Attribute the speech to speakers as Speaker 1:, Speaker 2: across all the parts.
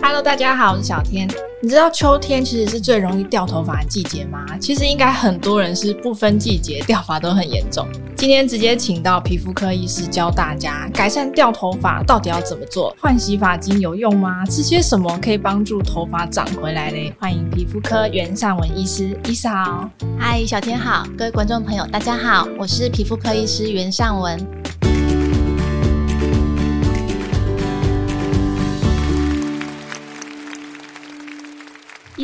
Speaker 1: Hello，大家好，我是小天。你知道秋天其实是最容易掉头发的季节吗？其实应该很多人是不分季节掉发都很严重。今天直接请到皮肤科医师教大家改善掉头发到底要怎么做？换洗发精有用吗？吃些什么可以帮助头发长回来嘞？欢迎皮肤科袁尚文医师，医师好。
Speaker 2: 嗨，小天好，各位观众朋友大家好，我是皮肤科医师袁尚文。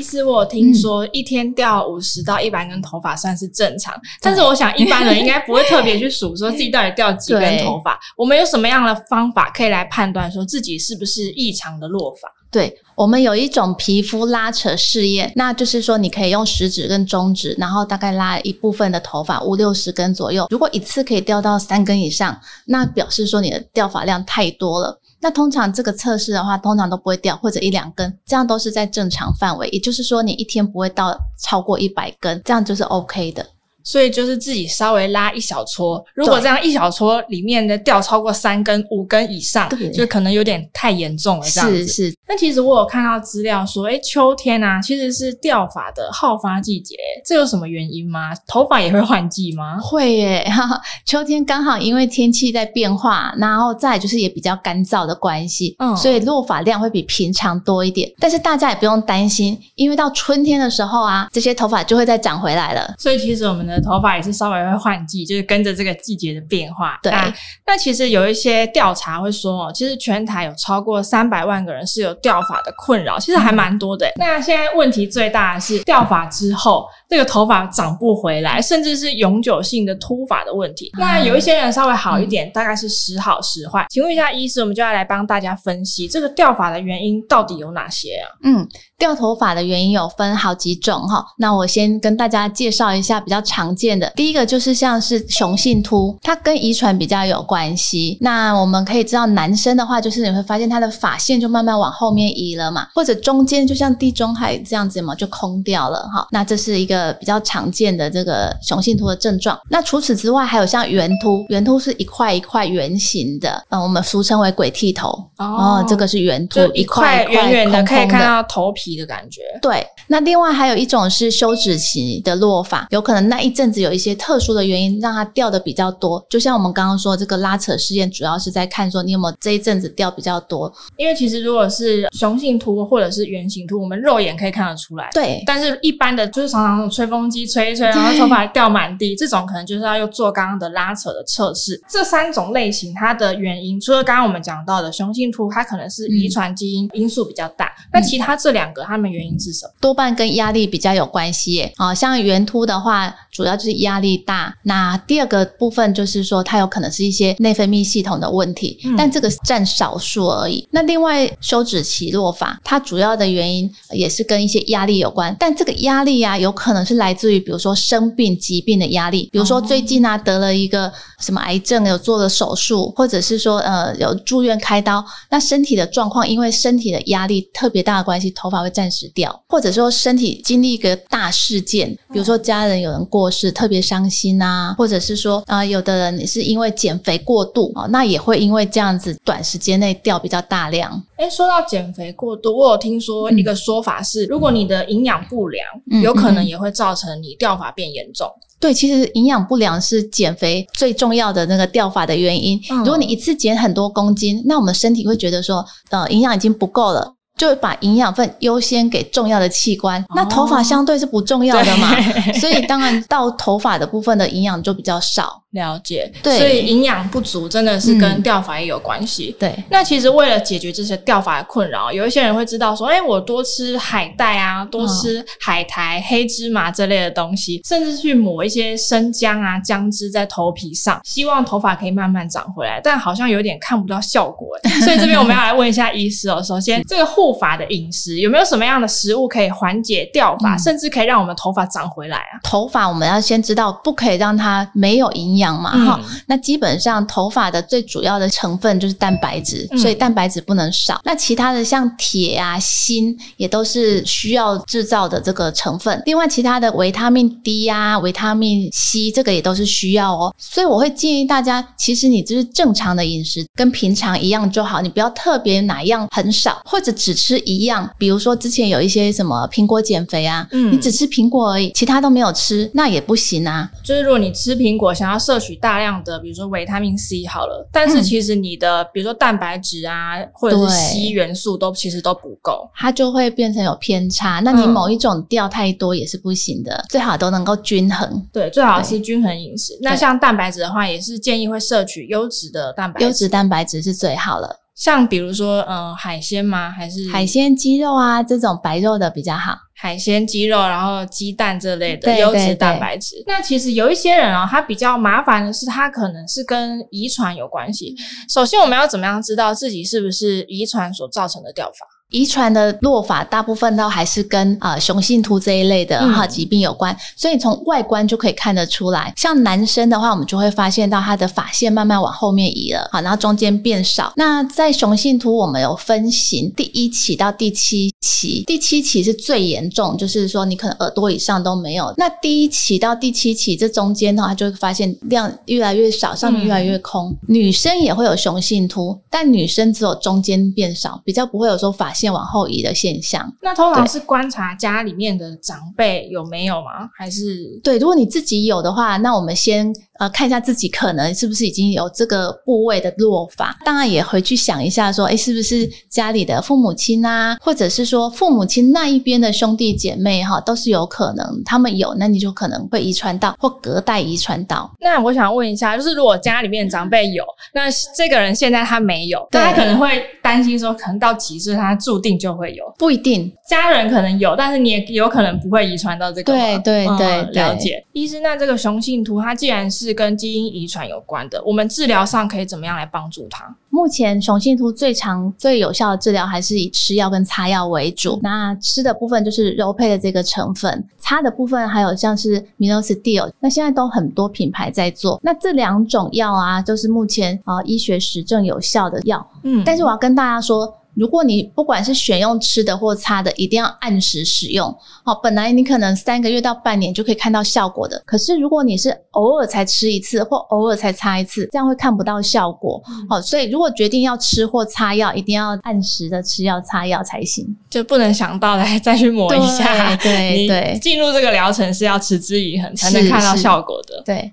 Speaker 1: 医师，我听说一天掉五十到一百根头发算是正常，嗯、但是我想一般人应该不会特别去数说自己到底掉几根头发。我们有什么样的方法可以来判断说自己是不是异常的落发？
Speaker 2: 对，我们有一种皮肤拉扯试验，那就是说你可以用食指跟中指，然后大概拉一部分的头发五六十根左右，如果一次可以掉到三根以上，那表示说你的掉发量太多了。那通常这个测试的话，通常都不会掉，或者一两根，这样都是在正常范围。也就是说，你一天不会到超过一百根，这样就是 OK 的。
Speaker 1: 所以就是自己稍微拉一小撮，如果这样一小撮里面的掉超过三根、五根以上，就可能有点太严重了。这样子是是。那其实我有看到资料说，诶，秋天啊，其实是掉发的好发季节，这有什么原因吗？头发也会换季吗？
Speaker 2: 会耶，哈哈，秋天刚好因为天气在变化，然后再就是也比较干燥的关系，嗯，所以落发量会比平常多一点。但是大家也不用担心，因为到春天的时候啊，这些头发就会再长回来了。
Speaker 1: 所以其实我们的。头发也是稍微会换季，就是跟着这个季节的变化。对，那，那其实有一些调查会说哦，其实全台有超过三百万个人是有掉发的困扰，其实还蛮多的。嗯。那现在问题最大的是掉发之后，这个头发长不回来，甚至是永久性的秃发的问题。嗯。那有一些人稍微好一点，嗯，大概是时好时坏。请问一下医师，我们就要来帮大家分析这个掉发的原因到底有哪些啊？
Speaker 2: 嗯。掉头发的原因有分好几种哈，那我先跟大家介绍一下比较常见的。第一个就是像是雄性秃，它跟遗传比较有关系。那我们可以知道，男生的话就是你会发现他的发线就慢慢往后面移了嘛，或者中间就像地中海这样子嘛，就空掉了哈。那这是一个比较常见的这个雄性秃的症状。那除此之外，还有像圆秃，圆秃是一块一块圆形的，嗯，我们俗称为鬼剃头哦，哦，这个是圆秃，一块圆圆的，
Speaker 1: 可以看到头皮。的感觉
Speaker 2: 对，那另外还有一种是休止期的落发，有可能那一阵子有一些特殊的原因让它掉的比较多，就像我们刚刚说这个拉扯试验，主要是在看说你有没有这一阵子掉比较多。
Speaker 1: 因为其实如果是雄性秃或者是圆形秃，我们肉眼可以看得出来。
Speaker 2: 对，
Speaker 1: 但是一般的就是常常吹风机吹一吹，然后头发掉满地，这种可能就是要又做刚刚的拉扯的测试。这三种类型它的原因，除了刚刚我们讲到的雄性秃，它可能是遗传基因因素比较大，那、嗯、其他这两个它们原因是什么？
Speaker 2: 多半跟压力比较有关系耶。啊，像圆秃的话，主要就是压力大。那第二个部分就是说，它有可能是一些内分泌系统的问题，嗯、但这个占少数而已。那另外休止期落法，它主要的原因也是跟一些压力有关，但这个压力啊，有可能是来自于比如说生病疾病的压力，比如说最近啊得了一个什么癌症，有做了手术，或者是说呃有住院开刀，那身体的状况因为身体的压力特别大的关系，头发会暂时掉，或者说身体经历一个大事件，比如说家人有人过世，特别伤心啊，或者是说啊、呃，有的人你是因为减肥过度啊，那也会因为这样子短时间内掉比较大量。
Speaker 1: 诶，说到减肥过度，我有听说一个说法是，嗯、如果你的营养不良，嗯、有可能也会造成你掉发变严重。
Speaker 2: 对，其实营养不良是减肥最重要的那个掉发的原因。嗯、如果你一次减很多公斤，那我们身体会觉得说，呃，营养已经不够了。就把营养分优先给重要的器官，哦、那头发相对是不重要的嘛，所以当然到头发的部分的营养就比较少。
Speaker 1: 了解，对，所以营养不足真的是跟掉发也有关系。
Speaker 2: 嗯、对，
Speaker 1: 那其实为了解决这些掉发的困扰，有一些人会知道说，哎，我多吃海带啊，多吃海苔、哦、黑芝麻这类的东西，甚至去抹一些生姜啊、姜汁在头皮上，希望头发可以慢慢长回来。但好像有点看不到效果，所以这边我们要来问一下医师哦。首先，这个护发的饮食有没有什么样的食物可以缓解掉发，嗯、甚至可以让我们头发长回来啊？
Speaker 2: 头发我们要先知道，不可以让它没有营养。养嘛，哈、嗯。那基本上头发的最主要的成分就是蛋白质，嗯、所以蛋白质不能少。那其他的像铁啊、锌也都是需要制造的这个成分。另外，其他的维他命 D 啊、维他命 C 这个也都是需要哦。所以我会建议大家，其实你就是正常的饮食，跟平常一样就好，你不要特别哪一样很少，或者只吃一样。比如说之前有一些什么苹果减肥啊，嗯，你只吃苹果而已，其他都没有吃，那也不行啊。
Speaker 1: 就是如果你吃苹果，想要摄取大量的，比如说维他命 C 好了，但是其实你的、嗯、比如说蛋白质啊，或者是硒元素都其实都不够，
Speaker 2: 它就会变成有偏差。那你某一种掉太多也是不行的，嗯、最好都能够均衡。
Speaker 1: 对，最好是均衡饮食。那像蛋白质的话，也是建议会摄取优质的蛋白质，
Speaker 2: 优质蛋白质是最好了。
Speaker 1: 像比如说，嗯、呃，海鲜吗？还是
Speaker 2: 海鲜、鸡肉啊，这种白肉的比较好。
Speaker 1: 海鲜、鸡肉，然后鸡蛋这类的优质蛋白质。那其实有一些人啊、哦，他比较麻烦的是，他可能是跟遗传有关系。首先，我们要怎么样知道自己是不是遗传所造成的掉发？
Speaker 2: 遗传的落法大部分都还是跟啊、呃、雄性秃这一类的哈、嗯、疾病有关，所以从外观就可以看得出来。像男生的话，我们就会发现到他的发线慢慢往后面移了，好，然后中间变少。那在雄性秃，我们有分型，第一期到第七期，第七期是最严重，就是说你可能耳朵以上都没有。那第一期到第七期这中间的话，就会发现量越来越少，上面越来越空。嗯、女生也会有雄性秃，但女生只有中间变少，比较不会有说发线。往后移的现象，
Speaker 1: 那通常是观察家里面的长辈有没有吗？还是
Speaker 2: 对，如果你自己有的话，那我们先。呃，看一下自己可能是不是已经有这个部位的落发，当然也回去想一下，说，诶，是不是家里的父母亲啊，或者是说父母亲那一边的兄弟姐妹哈，都是有可能他们有，那你就可能会遗传到或隔代遗传到。
Speaker 1: 那我想问一下，就是如果家里面长辈有，那这个人现在他没有，大家可能会担心说，可能到几岁他注定就会有？
Speaker 2: 不一定，
Speaker 1: 家人可能有，但是你也有可能不会遗传到这个。
Speaker 2: 对对对，对，
Speaker 1: 了解。医师，那这个雄性秃，它既然是是跟基因遗传有关的，我们治疗上可以怎么样来帮助它？
Speaker 2: 目前雄性秃最常、最有效的治疗还是以吃药跟擦药为主。那吃的部分就是柔配的这个成分，擦的部分还有像是 Minoxidil，那现在都很多品牌在做。那这两种药啊，就是目前啊、呃、医学实证有效的药。嗯，但是我要跟大家说。如果你不管是选用吃的或擦的，一定要按时使用。好，本来你可能三个月到半年就可以看到效果的，可是如果你是偶尔才吃一次或偶尔才擦一次，这样会看不到效果。好，所以如果决定要吃或擦药，一定要按时的吃药擦药才行，
Speaker 1: 就不能想到来再去抹一下。
Speaker 2: 对对，
Speaker 1: 进入这个疗程是要持之以恒才能看到效果的。
Speaker 2: 对。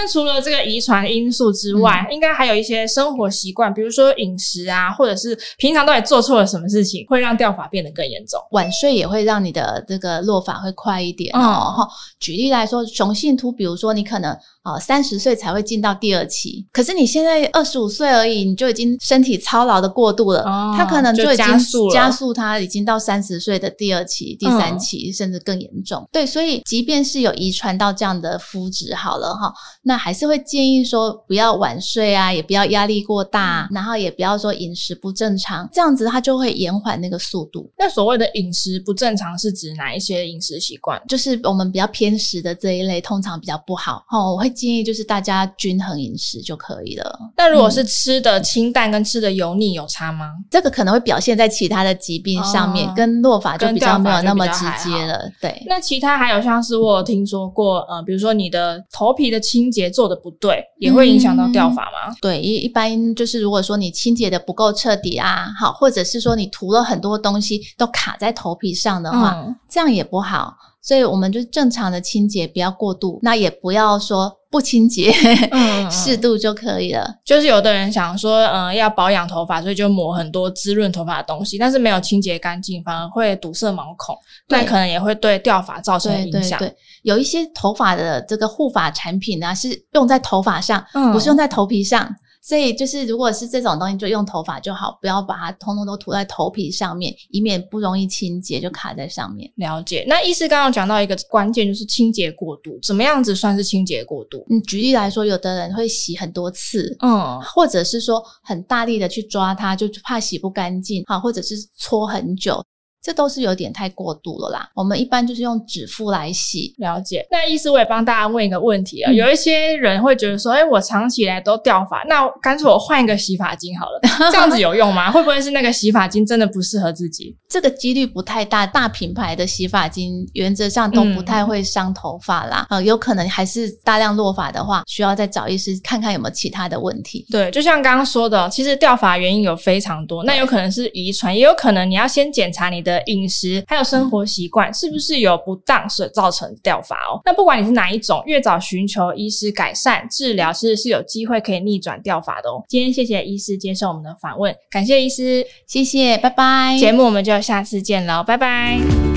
Speaker 1: 那除了这个遗传因素之外，嗯、应该还有一些生活习惯，比如说饮食啊，或者是平常到底做错了什么事情，会让掉发变得更严重。
Speaker 2: 晚睡也会让你的这个落发会快一点哦。嗯、举例来说，雄性秃，比如说你可能啊三十岁才会进到第二期，可是你现在二十五岁而已，你就已经身体操劳的过度了，哦、它可能就已经加速了，加速它已经到三十岁的第二期、第三期，嗯、甚至更严重。对，所以即便是有遗传到这样的肤质，好了哈。那还是会建议说，不要晚睡啊，也不要压力过大，然后也不要说饮食不正常，这样子它就会延缓那个速度。
Speaker 1: 那所谓的饮食不正常是指哪一些饮食习惯？
Speaker 2: 就是我们比较偏食的这一类，通常比较不好。哦，我会建议就是大家均衡饮食就可以了。
Speaker 1: 那如果是吃的清淡跟吃的油腻有差吗？
Speaker 2: 这个可能会表现在其他的疾病上面，哦、跟落法就比较没有那么直接了。对。
Speaker 1: 那其他还有像是我有听说过，呃，比如说你的头皮的清洁。节做的不对，也会影响到掉发吗？
Speaker 2: 嗯、对，一一般就是如果说你清洁的不够彻底啊，好，或者是说你涂了很多东西都卡在头皮上的话，嗯、这样也不好。所以我们就正常的清洁，不要过度，那也不要说不清洁，嗯，适度就可以了。
Speaker 1: 就是有的人想说，嗯、呃，要保养头发，所以就抹很多滋润头发的东西，但是没有清洁干净，反而会堵塞毛孔，那可能也会对掉发造成影响。对，对，对，
Speaker 2: 有一些头发的这个护发产品呢、啊，是用在头发上，嗯、不是用在头皮上。所以就是如果是这种东西，就用头发就好，不要把它通通都涂在头皮上面，以免不容易清洁就卡在上面。
Speaker 1: 了解。那医师刚刚讲到一个关键，就是清洁过度，怎么样子算是清洁过度？
Speaker 2: 嗯，举例来说，有的人会洗很多次，嗯，或者是说很大力的去抓它，就怕洗不干净，好，或者是搓很久。这都是有点太过度了啦。我们一般就是用指腹来洗。
Speaker 1: 了解。那医师，我也帮大家问一个问题啊。嗯、有一些人会觉得说，哎，我长期以来都掉发，那干脆我换一个洗发精好了，这样子有用吗？会不会是那个洗发精真的不适合自己？
Speaker 2: 这个几率不太大。大品牌的洗发精原则上都不太会伤头发啦。嗯、呃，有可能还是大量落发的话，需要再找医师看看有没有其他的问题。
Speaker 1: 对，就像刚刚说的，其实掉发原因有非常多，那有可能是遗传，也有可能你要先检查你的。的饮食还有生活习惯是不是有不当所造成掉发哦？那不管你是哪一种，越早寻求医师改善治疗，其实是有机会可以逆转掉发的哦。今天谢谢医师接受我们的访问，感谢医师，
Speaker 2: 谢谢，拜拜。
Speaker 1: 节目我们就下次见喽，拜拜。